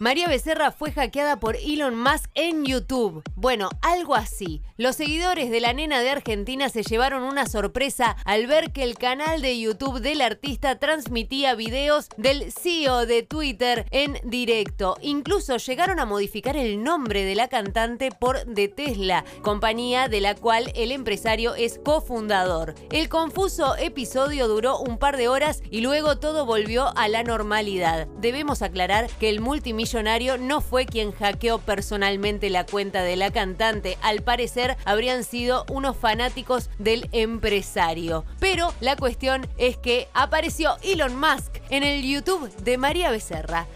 María Becerra fue hackeada por Elon Musk en YouTube. Bueno, algo así. Los seguidores de la nena de Argentina se llevaron una sorpresa al ver que el canal de YouTube del artista transmitía videos del CEO de Twitter en directo. Incluso llegaron a modificar el nombre de la cantante por The Tesla, compañía de la cual el empresario es cofundador. El confuso episodio duró un par de horas y luego todo volvió a la normalidad. Debemos aclarar que el multimillonario no fue quien hackeó personalmente la cuenta de la cantante. Al parecer habrían sido unos fanáticos del empresario. Pero la cuestión es que apareció Elon Musk en el YouTube de María Becerra.